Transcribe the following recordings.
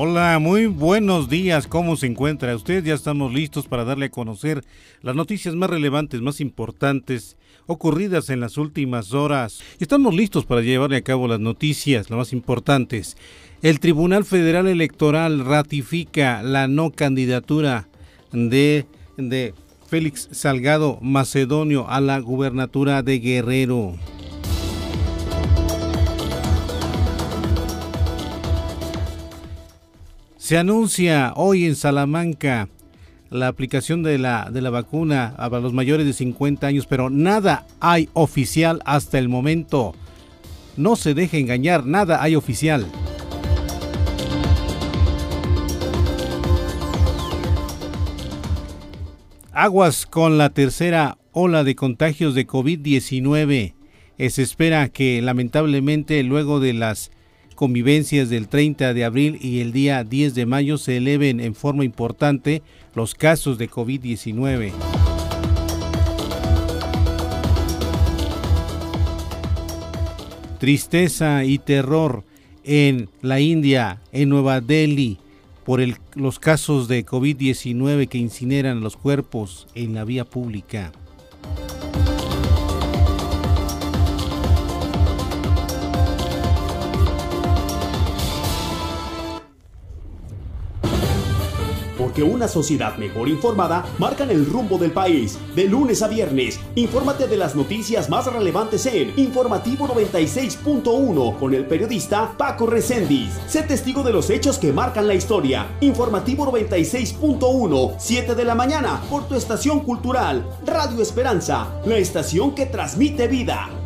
Hola, muy buenos días. ¿Cómo se encuentra usted? Ya estamos listos para darle a conocer las noticias más relevantes, más importantes ocurridas en las últimas horas. Estamos listos para llevarle a cabo las noticias, las más importantes. El Tribunal Federal Electoral ratifica la no candidatura de, de Félix Salgado Macedonio a la gubernatura de Guerrero. Se anuncia hoy en Salamanca la aplicación de la, de la vacuna a los mayores de 50 años, pero nada hay oficial hasta el momento. No se deje engañar, nada hay oficial. Aguas con la tercera ola de contagios de COVID-19. Se espera que lamentablemente luego de las convivencias del 30 de abril y el día 10 de mayo se eleven en forma importante los casos de COVID-19. Tristeza y terror en la India, en Nueva Delhi, por los casos de COVID-19 que incineran los cuerpos en la vía pública. Porque una sociedad mejor informada marcan el rumbo del país. De lunes a viernes, infórmate de las noticias más relevantes en Informativo 96.1 con el periodista Paco Recendis. Sé testigo de los hechos que marcan la historia. Informativo 96.1, 7 de la mañana, por tu estación cultural, Radio Esperanza, la estación que transmite vida.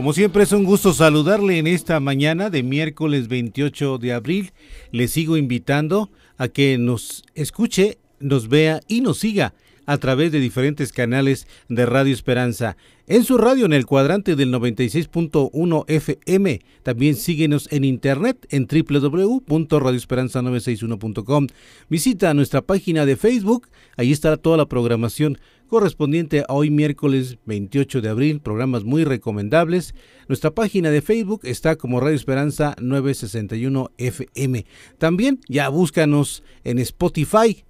Como siempre es un gusto saludarle en esta mañana de miércoles 28 de abril. Le sigo invitando a que nos escuche, nos vea y nos siga a través de diferentes canales de Radio Esperanza. En su radio en el cuadrante del 96.1 FM. También síguenos en internet en www.radioesperanza961.com. Visita nuestra página de Facebook, ahí estará toda la programación correspondiente a hoy miércoles 28 de abril, programas muy recomendables. Nuestra página de Facebook está como Radio Esperanza 961 FM. También ya búscanos en Spotify.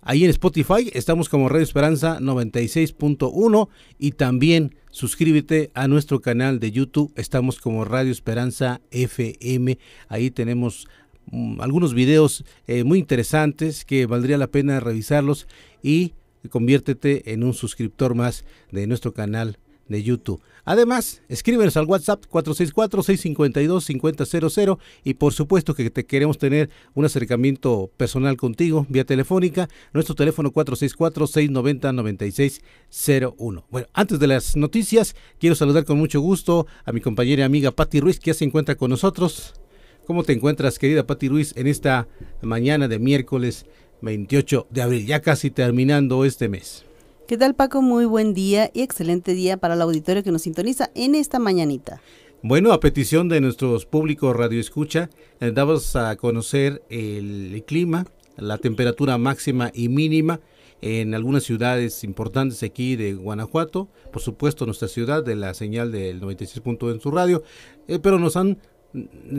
Ahí en Spotify estamos como Radio Esperanza 96.1 y también suscríbete a nuestro canal de YouTube. Estamos como Radio Esperanza FM. Ahí tenemos mm, algunos videos eh, muy interesantes que valdría la pena revisarlos y conviértete en un suscriptor más de nuestro canal de YouTube. Además, escríbenos al WhatsApp 464-652-5000 y por supuesto que te queremos tener un acercamiento personal contigo vía telefónica. Nuestro teléfono 464-690-9601. Bueno, antes de las noticias, quiero saludar con mucho gusto a mi compañera y amiga Patti Ruiz que ya se encuentra con nosotros. ¿Cómo te encuentras, querida Patti Ruiz, en esta mañana de miércoles 28 de abril, ya casi terminando este mes. ¿Qué tal Paco? Muy buen día y excelente día para el auditorio que nos sintoniza en esta mañanita. Bueno, a petición de nuestros públicos Radio Escucha, eh, damos a conocer el clima, la temperatura máxima y mínima en algunas ciudades importantes aquí de Guanajuato, por supuesto nuestra ciudad de la señal del 96 en su radio, eh, pero nos han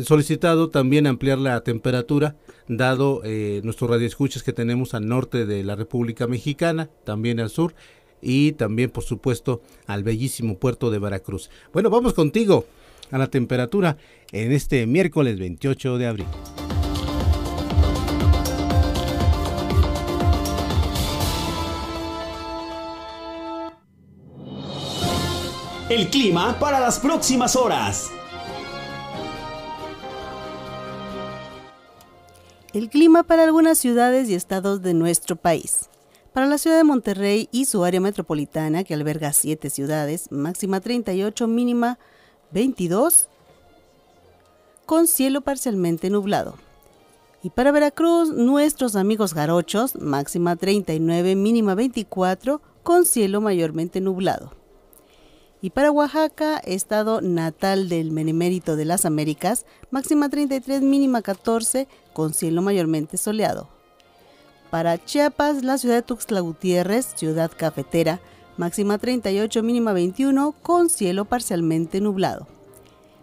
solicitado también ampliar la temperatura, dado eh, nuestros radioescuchas que tenemos al norte de la República Mexicana, también al sur, y también, por supuesto, al bellísimo puerto de Veracruz. Bueno, vamos contigo a la temperatura en este miércoles 28 de abril. El clima para las próximas horas. El clima para algunas ciudades y estados de nuestro país. Para la ciudad de Monterrey y su área metropolitana, que alberga siete ciudades, máxima 38, mínima 22, con cielo parcialmente nublado. Y para Veracruz, nuestros amigos garochos, máxima 39, mínima 24, con cielo mayormente nublado. Y para Oaxaca, estado natal del Benemérito de las Américas, máxima 33, mínima 14, con cielo mayormente soleado. Para Chiapas, la ciudad de Tuxtla Gutiérrez, ciudad cafetera, máxima 38, mínima 21, con cielo parcialmente nublado.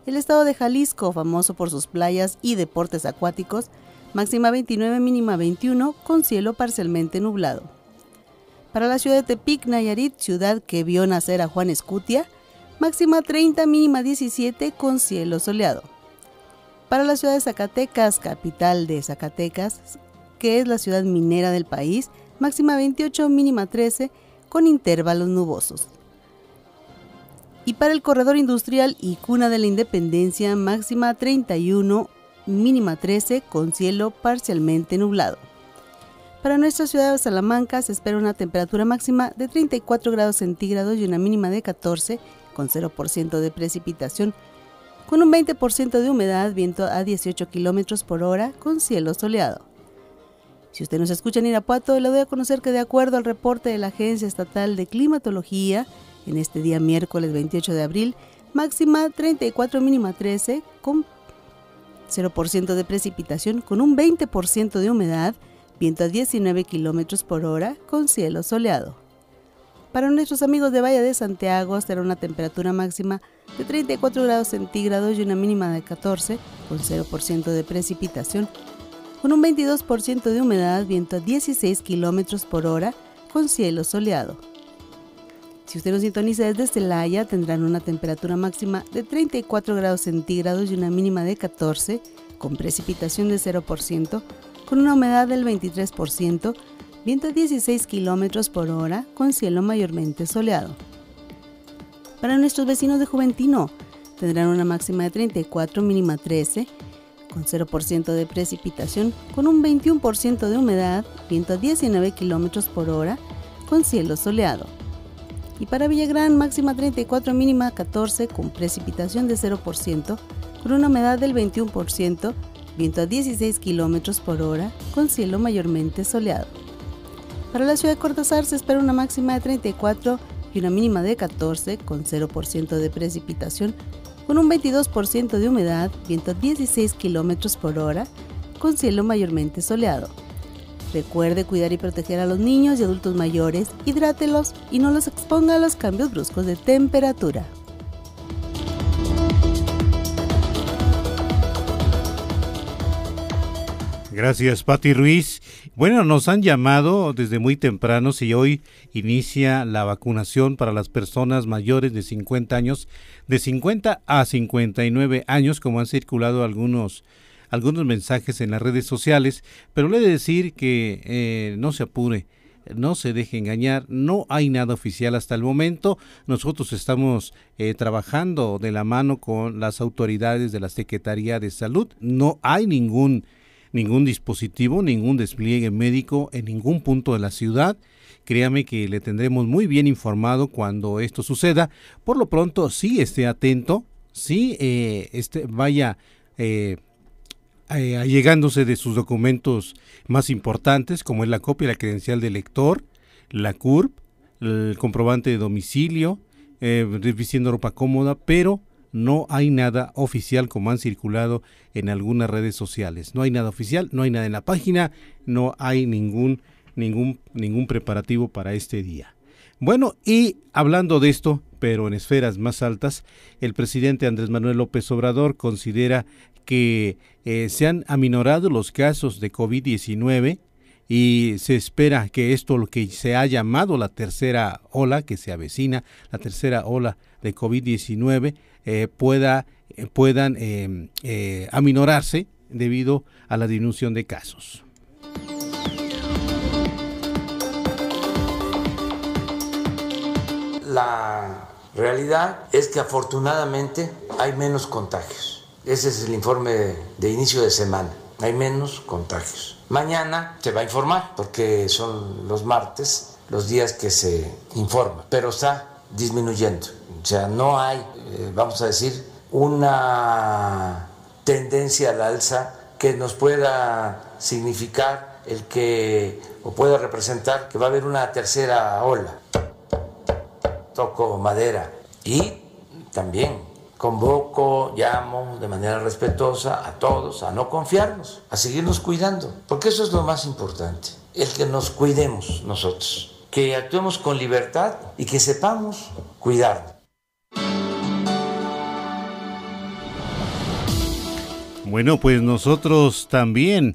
El estado de Jalisco, famoso por sus playas y deportes acuáticos, máxima 29, mínima 21, con cielo parcialmente nublado. Para la ciudad de Tepic, Nayarit, ciudad que vio nacer a Juan Escutia, máxima 30, mínima 17, con cielo soleado. Para la ciudad de Zacatecas, capital de Zacatecas, que es la ciudad minera del país, máxima 28, mínima 13, con intervalos nubosos. Y para el corredor industrial y cuna de la independencia, máxima 31, mínima 13, con cielo parcialmente nublado. Para nuestra ciudad de Salamanca se espera una temperatura máxima de 34 grados centígrados y una mínima de 14, con 0% de precipitación, con un 20% de humedad, viento a 18 kilómetros por hora, con cielo soleado. Si usted nos escucha en Irapuato, le doy a conocer que de acuerdo al reporte de la Agencia Estatal de Climatología, en este día miércoles 28 de abril, máxima 34, mínima 13, con 0% de precipitación, con un 20% de humedad, viento a 19 km por hora, con cielo soleado. Para nuestros amigos de Valle de Santiago será una temperatura máxima de 34 grados centígrados y una mínima de 14, con 0% de precipitación, con un 22% de humedad, viento a 16 km por hora, con cielo soleado. Si usted nos sintoniza desde Celaya, tendrán una temperatura máxima de 34 grados centígrados y una mínima de 14, con precipitación de 0%, con una humedad del 23%, viento a 16 km por hora, con cielo mayormente soleado. Para nuestros vecinos de Juventino, tendrán una máxima de 34, mínima 13, con 0% de precipitación, con un 21% de humedad, viento a 19 km por hora, con cielo soleado. Y para Villagrán, máxima 34, mínima 14, con precipitación de 0%, con una humedad del 21%, viento a 16 km por hora, con cielo mayormente soleado. Para la ciudad de Cortázar se espera una máxima de 34 y una mínima de 14, con 0% de precipitación, con un 22% de humedad, viento a 16 km por hora, con cielo mayormente soleado. Recuerde cuidar y proteger a los niños y adultos mayores, hidrátelos y no los exponga a los cambios bruscos de temperatura. Gracias, Patti Ruiz. Bueno, nos han llamado desde muy temprano si hoy inicia la vacunación para las personas mayores de 50 años, de 50 a 59 años, como han circulado algunos algunos mensajes en las redes sociales, pero le he de decir que eh, no se apure, no se deje engañar, no hay nada oficial hasta el momento. Nosotros estamos eh, trabajando de la mano con las autoridades de la Secretaría de Salud. No hay ningún ningún dispositivo, ningún despliegue médico en ningún punto de la ciudad. Créame que le tendremos muy bien informado cuando esto suceda. Por lo pronto, sí esté atento, sí eh, este, vaya eh, eh, allegándose de sus documentos más importantes, como es la copia la credencial de lector, la CURP, el comprobante de domicilio, eh, vistiendo ropa cómoda, pero no hay nada oficial como han circulado en algunas redes sociales. No hay nada oficial, no hay nada en la página, no hay ningún ningún ningún preparativo para este día. Bueno, y hablando de esto, pero en esferas más altas, el presidente Andrés Manuel López Obrador considera que eh, se han aminorado los casos de COVID-19 y se espera que esto, lo que se ha llamado la tercera ola, que se avecina, la tercera ola de COVID-19, eh, pueda, eh, puedan eh, aminorarse debido a la disminución de casos. La realidad es que afortunadamente hay menos contagios. Ese es el informe de inicio de semana. Hay menos contagios. Mañana se va a informar porque son los martes los días que se informa, pero está disminuyendo. O sea, no hay, eh, vamos a decir, una tendencia al alza que nos pueda significar el que, o pueda representar que va a haber una tercera ola. Toco madera. Y también convoco, llamo de manera respetuosa a todos a no confiarnos, a seguirnos cuidando, porque eso es lo más importante, el que nos cuidemos nosotros que actuemos con libertad y que sepamos cuidar. Bueno, pues nosotros también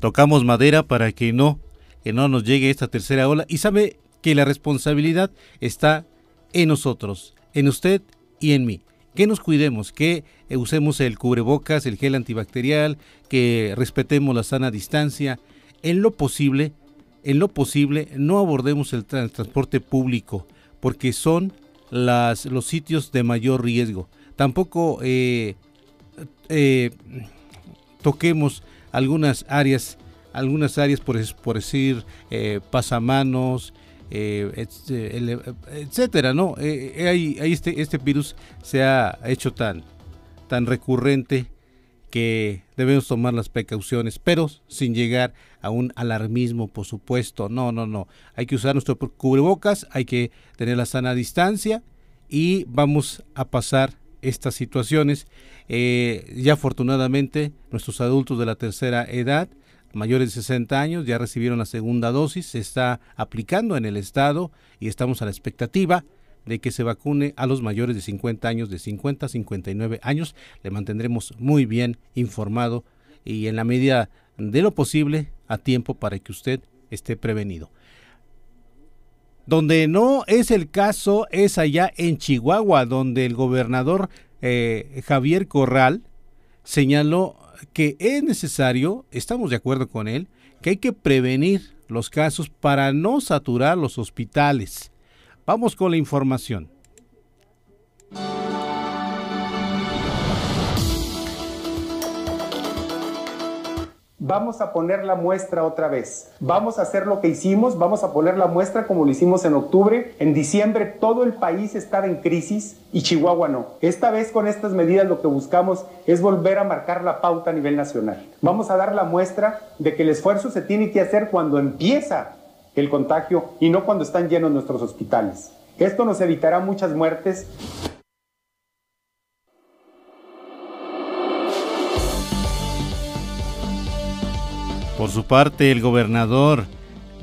tocamos madera para que no, que no nos llegue esta tercera ola y sabe que la responsabilidad está en nosotros, en usted y en mí. Que nos cuidemos, que usemos el cubrebocas, el gel antibacterial, que respetemos la sana distancia. En lo posible, en lo posible, no abordemos el transporte público, porque son los sitios de mayor riesgo. Tampoco eh, eh, toquemos algunas áreas, algunas áreas por, decir eh, pasamanos, etcétera, ¿no? Eh, este, este virus se ha hecho tan, tan recurrente que debemos tomar las precauciones, pero sin llegar a un alarmismo, por supuesto. No, no, no. Hay que usar nuestro cubrebocas, hay que tener la sana distancia y vamos a pasar estas situaciones. Eh, ya afortunadamente nuestros adultos de la tercera edad, mayores de 60 años, ya recibieron la segunda dosis, se está aplicando en el estado y estamos a la expectativa de que se vacune a los mayores de 50 años, de 50 a 59 años. Le mantendremos muy bien informado y en la medida de lo posible a tiempo para que usted esté prevenido. Donde no es el caso es allá en Chihuahua, donde el gobernador eh, Javier Corral señaló que es necesario, estamos de acuerdo con él, que hay que prevenir los casos para no saturar los hospitales. Vamos con la información. vamos a poner la muestra otra vez. Vamos a hacer lo que hicimos, vamos a poner la muestra como lo hicimos en octubre. En diciembre todo el país estaba en crisis y Chihuahua no. Esta vez con estas medidas lo que buscamos es volver a marcar la pauta a nivel nacional. Vamos a dar la muestra de que el esfuerzo se tiene que hacer cuando empieza el contagio y no cuando están llenos nuestros hospitales. Esto nos evitará muchas muertes. Por su parte, el gobernador,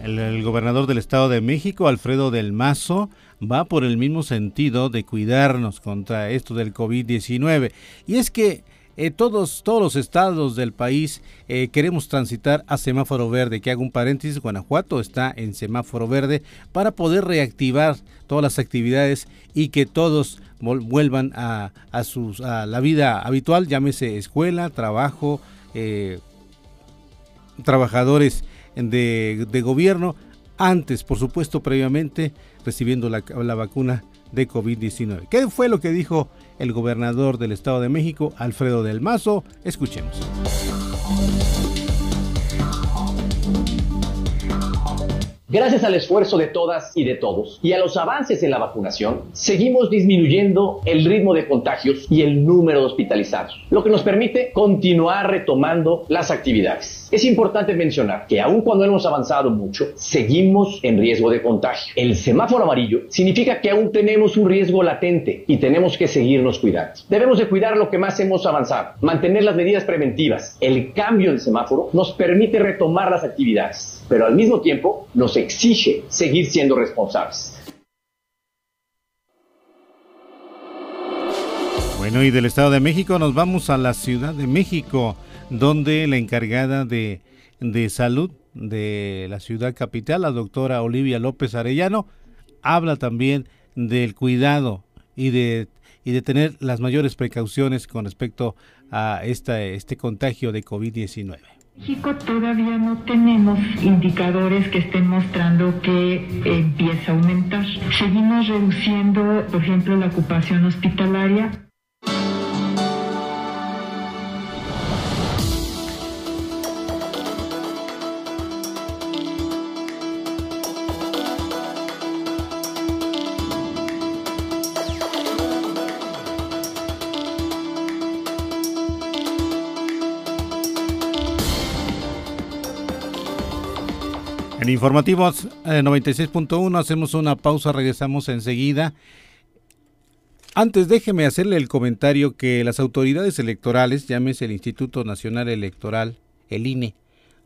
el, gobernador del Estado de México, Alfredo del Mazo, va por el mismo sentido de cuidarnos contra esto del COVID-19. Y es que eh, todos, todos los estados del país eh, queremos transitar a semáforo verde, que hago un paréntesis, Guanajuato está en semáforo verde para poder reactivar todas las actividades y que todos vuelvan a, sus, a la vida habitual, llámese escuela, trabajo, eh, trabajadores de, de gobierno, antes, por supuesto, previamente, recibiendo la, la vacuna de COVID-19. ¿Qué fue lo que dijo el gobernador del Estado de México, Alfredo del Mazo? Escuchemos. Gracias al esfuerzo de todas y de todos y a los avances en la vacunación, seguimos disminuyendo el ritmo de contagios y el número de hospitalizados, lo que nos permite continuar retomando las actividades. Es importante mencionar que aun cuando hemos avanzado mucho, seguimos en riesgo de contagio. El semáforo amarillo significa que aún tenemos un riesgo latente y tenemos que seguirnos cuidando. Debemos de cuidar lo que más hemos avanzado, mantener las medidas preventivas. El cambio del semáforo nos permite retomar las actividades, pero al mismo tiempo nos exige seguir siendo responsables. Bueno, y del Estado de México nos vamos a la Ciudad de México, donde la encargada de, de salud de la ciudad capital, la doctora Olivia López Arellano, habla también del cuidado y de, y de tener las mayores precauciones con respecto a esta, este contagio de COVID-19. México todavía no tenemos indicadores que estén mostrando que empieza a aumentar. Seguimos reduciendo, por ejemplo, la ocupación hospitalaria. Informativos 96.1 eh, hacemos una pausa, regresamos enseguida. Antes déjeme hacerle el comentario que las autoridades electorales, llámese el Instituto Nacional Electoral, el INE,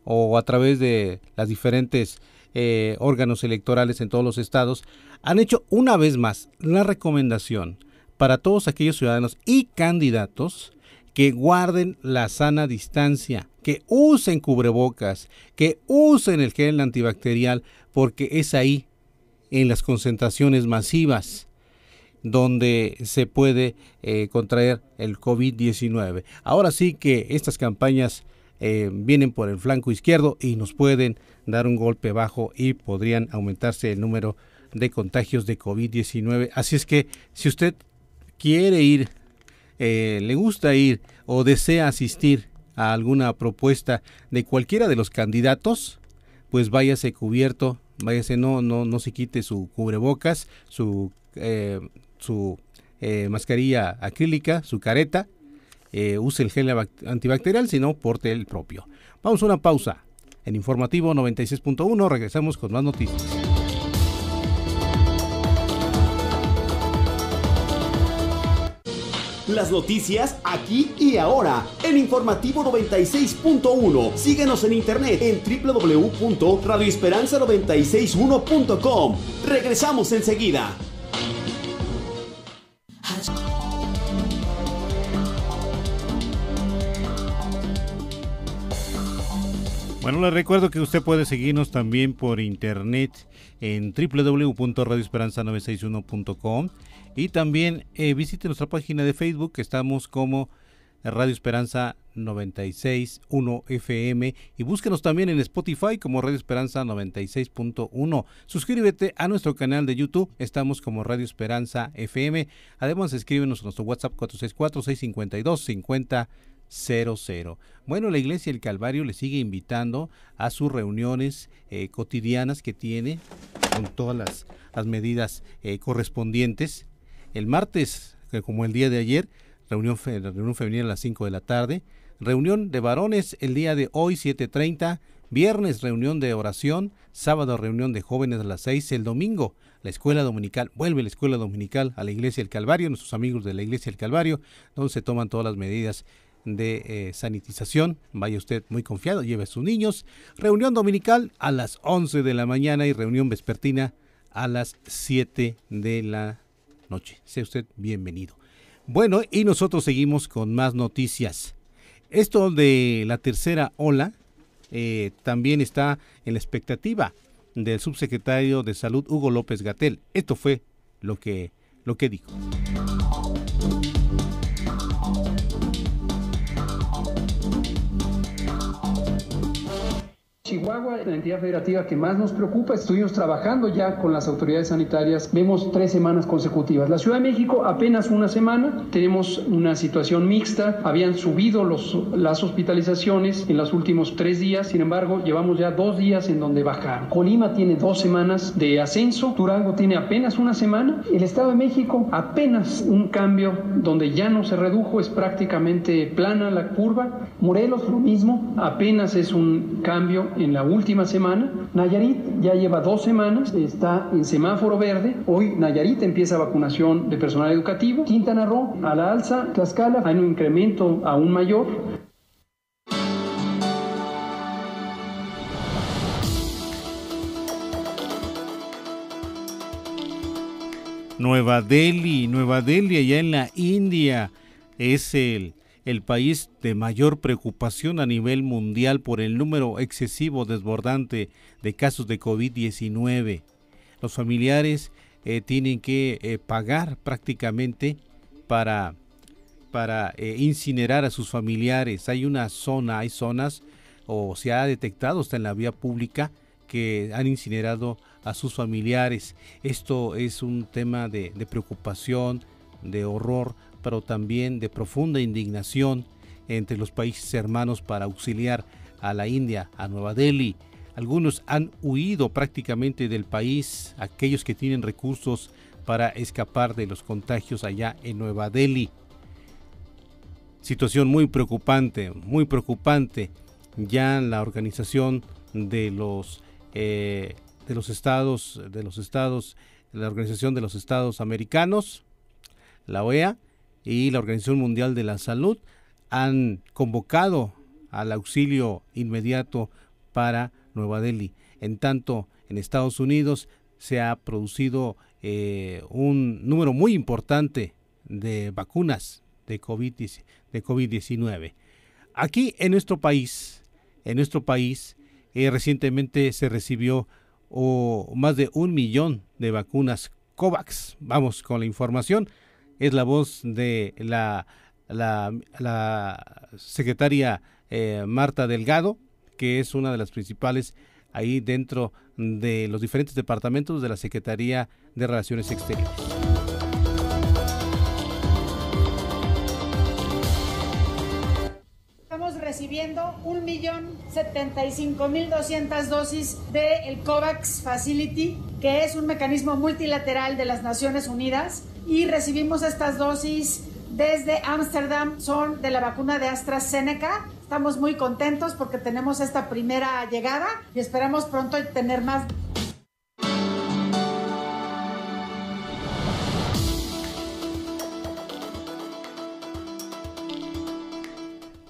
o a través de las diferentes eh, órganos electorales en todos los estados, han hecho una vez más la recomendación para todos aquellos ciudadanos y candidatos que guarden la sana distancia, que usen cubrebocas, que usen el gel antibacterial, porque es ahí, en las concentraciones masivas, donde se puede eh, contraer el COVID-19. Ahora sí que estas campañas eh, vienen por el flanco izquierdo y nos pueden dar un golpe bajo y podrían aumentarse el número de contagios de COVID-19. Así es que si usted quiere ir eh, le gusta ir o desea asistir a alguna propuesta de cualquiera de los candidatos, pues váyase cubierto, váyase, no, no, no se quite su cubrebocas, su, eh, su eh, mascarilla acrílica, su careta, use el gel antibacterial, sino porte el propio. Vamos a una pausa. En Informativo 96.1 regresamos con más noticias. Las noticias aquí y ahora en Informativo 96.1. Síguenos en internet en www.radioesperanza961.com. Regresamos enseguida. Bueno, les recuerdo que usted puede seguirnos también por internet en www.radioesperanza961.com y también eh, visite nuestra página de Facebook, que estamos como Radio Esperanza 96.1 FM y búsquenos también en Spotify como Radio Esperanza 96.1. Suscríbete a nuestro canal de YouTube, estamos como Radio Esperanza FM. Además, escríbenos a nuestro WhatsApp 464-652-5000. Bueno, la Iglesia del Calvario le sigue invitando a sus reuniones eh, cotidianas que tiene con todas las, medidas eh, correspondientes el martes, como el día de ayer, reunión, femenina a las 5 de la tarde. Reunión de varones el día de hoy, 7.30. Viernes, reunión de oración. Sábado, reunión de jóvenes a las 6. El domingo, la escuela dominical. Vuelve la escuela dominical a la iglesia del Calvario, nuestros amigos de la iglesia del Calvario, donde se toman todas las medidas de eh, sanitización. Vaya usted muy confiado, lleve a sus niños. Reunión dominical a las 11 de la mañana y reunión vespertina a las 7 de la noche. Sea usted bienvenido. Bueno, y nosotros seguimos con más noticias. Esto de la tercera ola eh, también está en la expectativa del subsecretario de Salud Hugo López Gatel. Esto fue lo que, lo que dijo. La entidad federativa que más nos preocupa, estuvimos trabajando ya con las autoridades sanitarias, vemos tres semanas consecutivas. La Ciudad de México apenas una semana, tenemos una situación mixta, habían subido los, las hospitalizaciones en los últimos tres días, sin embargo llevamos ya dos días en donde bajaron. Colima tiene dos semanas de ascenso, Durango tiene apenas una semana, el Estado de México apenas un cambio donde ya no se redujo, es prácticamente plana la curva, Morelos lo mismo, apenas es un cambio en la última semana. Nayarit ya lleva dos semanas, está en semáforo verde. Hoy Nayarit empieza vacunación de personal educativo. Quintana Roo a la alza, Tlaxcala hay un incremento aún mayor. Nueva Delhi, Nueva Delhi, allá en la India, es el el país de mayor preocupación a nivel mundial por el número excesivo desbordante de casos de COVID-19. Los familiares eh, tienen que eh, pagar prácticamente para, para eh, incinerar a sus familiares. Hay una zona, hay zonas, o se ha detectado hasta en la vía pública, que han incinerado a sus familiares. Esto es un tema de preocupación, de horror pero también de profunda indignación entre los países hermanos para auxiliar a la India, a Nueva Delhi. Algunos han huido prácticamente del país, aquellos que tienen recursos para escapar de los contagios allá en Nueva Delhi. Situación muy preocupante, muy preocupante. Ya la organización de los eh, de los estados, de los estados, la organización de los estados americanos, la OEA, y la Organización Mundial de la Salud han convocado al auxilio inmediato para Nueva Delhi. En tanto, en Estados Unidos se ha producido eh, un número muy importante de vacunas de COVID-19. De COVID Aquí en nuestro país, en nuestro país, eh, recientemente se recibió oh, más de un millón de vacunas COVAX. Vamos con la información. Es la voz de la, la, secretaria eh, Marta Delgado, que es una de las principales ahí dentro de los diferentes departamentos de la Secretaría de Relaciones Exteriores. Estamos recibiendo 1.075.200 dosis del COVAX Facility, que es un mecanismo multilateral de las Naciones Unidas, y recibimos estas dosis desde Ámsterdam, son de la vacuna de AstraZeneca Estamos muy contentos porque tenemos esta primera llegada y esperamos pronto tener más.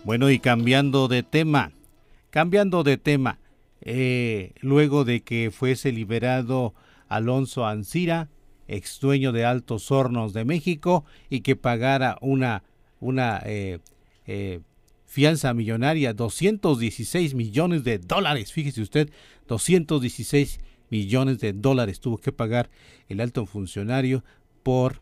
Bueno, y cambiando de tema, cambiando de tema, eh, luego de que fuese liberado Alonso Ancira, ex dueño de Altos Hornos de México, y que pagara una, una eh, eh, fianza millonaria, 216 millones de dólares. Fíjese usted, 216 millones de dólares tuvo que pagar el alto funcionario por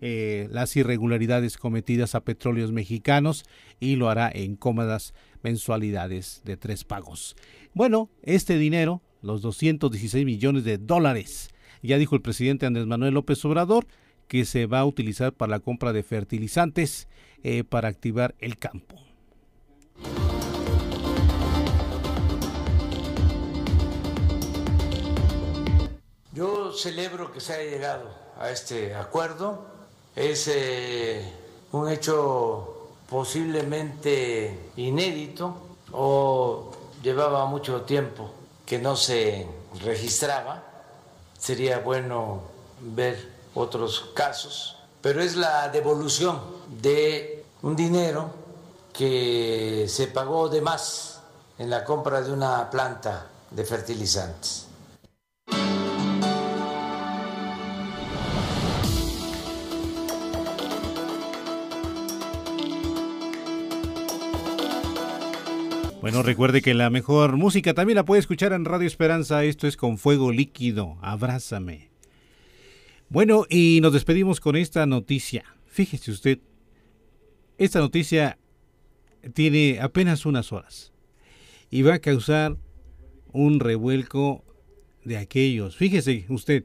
eh, las irregularidades cometidas a petróleos mexicanos y lo hará en cómodas mensualidades de tres pagos. Bueno, este dinero, los 216 millones de dólares, ya dijo el presidente Andrés Manuel López Obrador, que se va a utilizar para la compra de fertilizantes eh, para activar el campo. Yo celebro que se haya llegado a este acuerdo. Es eh, un hecho posiblemente inédito o llevaba mucho tiempo que no se registraba. Sería bueno ver otros casos, pero es la devolución de un dinero que se pagó de más en la compra de una planta de fertilizantes. Bueno, recuerde que la mejor música también la puede escuchar en Radio Esperanza. Esto es con fuego líquido. Abrázame. Bueno, y nos despedimos con esta noticia. Fíjese usted, esta noticia tiene apenas unas horas y va a causar un revuelco de aquellos. Fíjese usted,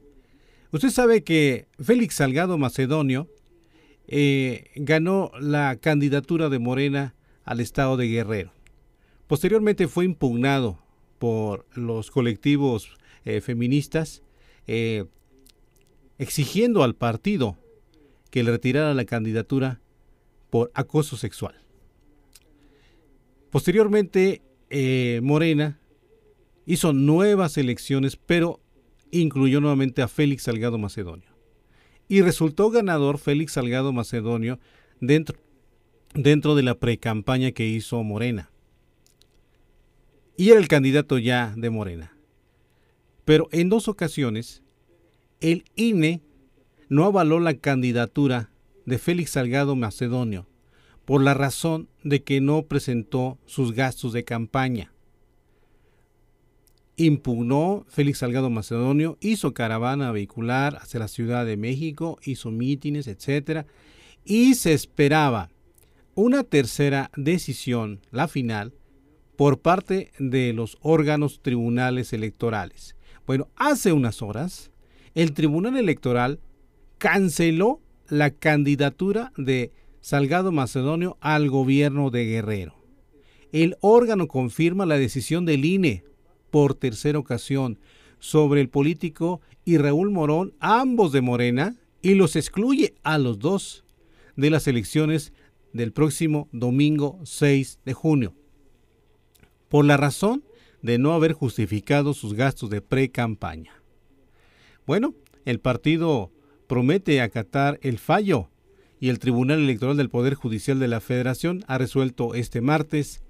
usted sabe que Félix Salgado Macedonio eh, ganó la candidatura de Morena al estado de Guerrero. Posteriormente fue impugnado por los colectivos eh, feministas eh, exigiendo al partido que le retirara la candidatura por acoso sexual. Posteriormente, eh, Morena hizo nuevas elecciones, pero incluyó nuevamente a Félix Salgado Macedonio. Y resultó ganador Félix Salgado Macedonio dentro, dentro de la precampaña que hizo Morena y era el candidato ya de Morena. Pero en dos ocasiones, el INE no avaló la candidatura de Félix Salgado Macedonio por la razón de que no presentó sus gastos de campaña. Impugnó Félix Salgado Macedonio, hizo caravana vehicular hacia la Ciudad de México, hizo mítines, etc. Y se esperaba una tercera decisión, la final, por parte de los órganos tribunales electorales. Bueno, hace unas horas, el Tribunal Electoral canceló la candidatura de Salgado Macedonio al gobierno de Guerrero. El órgano confirma la decisión del INE por tercera ocasión sobre el político y Raúl Morón, ambos de Morena, y los excluye a los dos de las elecciones del próximo domingo 6 de junio por la razón de no haber justificado sus gastos de pre-campaña. Bueno, el partido promete acatar el fallo y el Tribunal Electoral del Poder Judicial de la Federación ha resuelto este martes,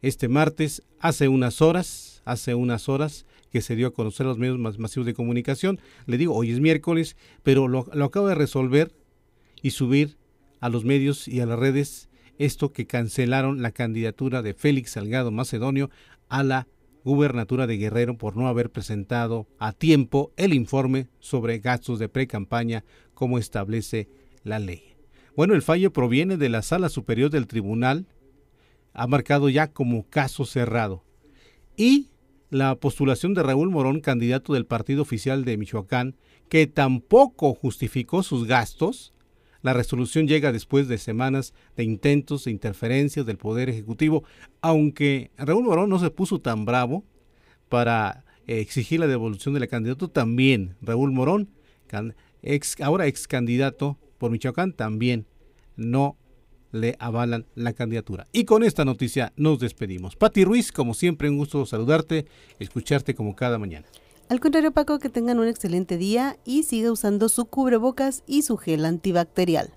este martes, hace unas horas, hace unas horas que se dio a conocer los medios masivos de comunicación. Le digo, hoy es miércoles, pero lo, lo acaba de resolver y subir a los medios y a las redes esto que cancelaron la candidatura de Félix Salgado Macedonio a la gubernatura de Guerrero por no haber presentado a tiempo el informe sobre gastos de pre-campaña como establece la ley. Bueno, el fallo proviene de la Sala Superior del Tribunal, ha marcado ya como caso cerrado. Y la postulación de Raúl Morón, candidato del partido oficial de Michoacán, que tampoco justificó sus gastos, la resolución llega después de semanas de intentos de interferencias del Poder Ejecutivo, aunque Raúl Morón no se puso tan bravo para eh, exigir la devolución de la candidatura, también Raúl Morón, ex, ahora ex candidato por Michoacán, también no le avalan la candidatura. Y con esta noticia nos despedimos. Pati Ruiz, como siempre, un gusto saludarte, escucharte como cada mañana. Al contrario, Paco, que tengan un excelente día y siga usando su cubrebocas y su gel antibacterial.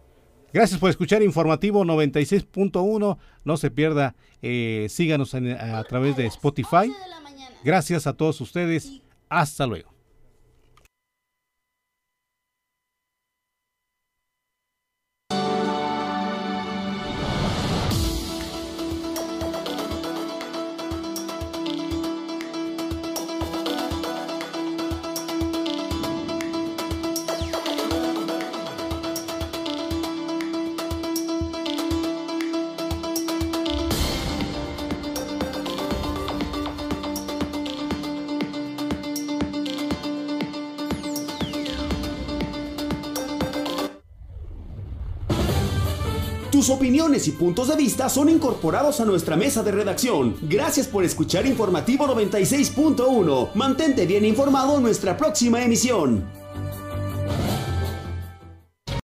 Gracias por escuchar Informativo 96.1. No se pierda, eh, síganos a través de Spotify. Gracias a todos ustedes. Hasta luego. Tus opiniones y puntos de vista son incorporados a nuestra mesa de redacción. Gracias por escuchar Informativo 96.1. Mantente bien informado en nuestra próxima emisión.